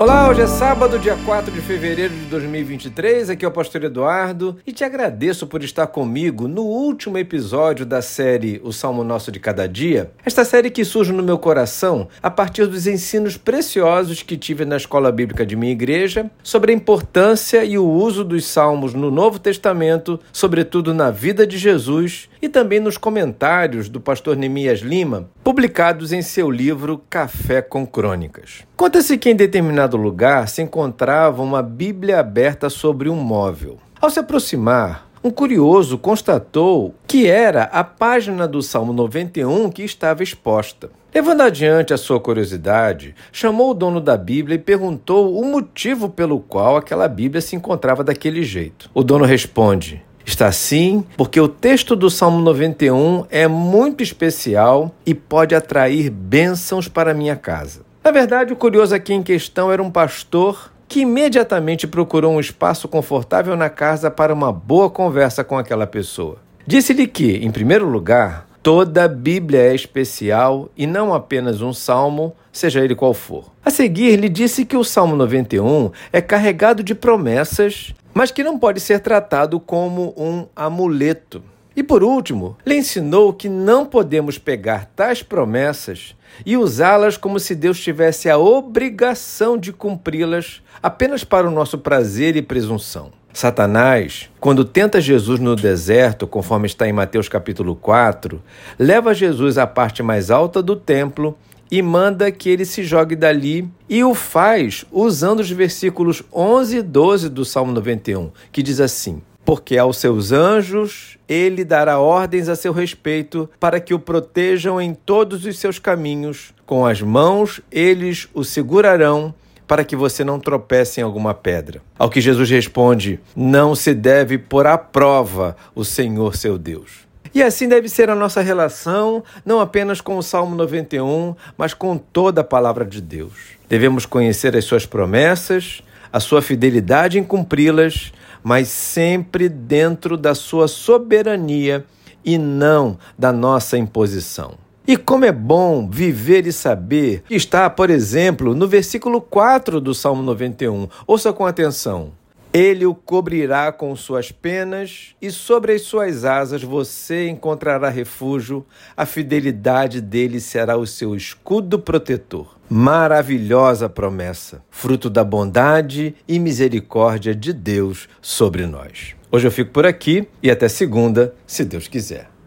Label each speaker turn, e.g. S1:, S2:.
S1: Olá, hoje é sábado, dia 4 de fevereiro de 2023. Aqui é o Pastor Eduardo e te agradeço por estar comigo no último episódio da série O Salmo Nosso de Cada Dia. Esta série que surge no meu coração a partir dos ensinos preciosos que tive na escola bíblica de minha igreja sobre a importância e o uso dos salmos no Novo Testamento, sobretudo na vida de Jesus e também nos comentários do pastor Neemias Lima, publicados em seu livro Café com Crônicas. Conta-se que em determinado lugar se encontrava uma Bíblia aberta sobre um móvel. Ao se aproximar, um curioso constatou que era a página do Salmo 91 que estava exposta. Levando adiante a sua curiosidade, chamou o dono da Bíblia e perguntou o motivo pelo qual aquela Bíblia se encontrava daquele jeito. O dono responde: Está assim porque o texto do Salmo 91 é muito especial e pode atrair bênçãos para minha casa. Na verdade, o curioso aqui em questão era um pastor que imediatamente procurou um espaço confortável na casa para uma boa conversa com aquela pessoa. Disse-lhe que, em primeiro lugar, toda a Bíblia é especial e não apenas um salmo, seja ele qual for. A seguir, lhe disse que o Salmo 91 é carregado de promessas, mas que não pode ser tratado como um amuleto. E por último, lhe ensinou que não podemos pegar tais promessas e usá-las como se Deus tivesse a obrigação de cumpri-las apenas para o nosso prazer e presunção. Satanás, quando tenta Jesus no deserto, conforme está em Mateus capítulo 4, leva Jesus à parte mais alta do templo e manda que ele se jogue dali e o faz usando os versículos 11 e 12 do Salmo 91, que diz assim: porque aos seus anjos ele dará ordens a seu respeito para que o protejam em todos os seus caminhos. Com as mãos eles o segurarão para que você não tropece em alguma pedra. Ao que Jesus responde: Não se deve pôr à prova o Senhor seu Deus. E assim deve ser a nossa relação, não apenas com o Salmo 91, mas com toda a palavra de Deus. Devemos conhecer as suas promessas, a sua fidelidade em cumpri-las mas sempre dentro da sua soberania e não da nossa imposição. E como é bom viver e saber está, por exemplo, no versículo 4 do Salmo 91. Ouça com atenção. Ele o cobrirá com suas penas, e sobre as suas asas você encontrará refúgio. A fidelidade dele será o seu escudo protetor. Maravilhosa promessa, fruto da bondade e misericórdia de Deus sobre nós. Hoje eu fico por aqui e até segunda, se Deus quiser.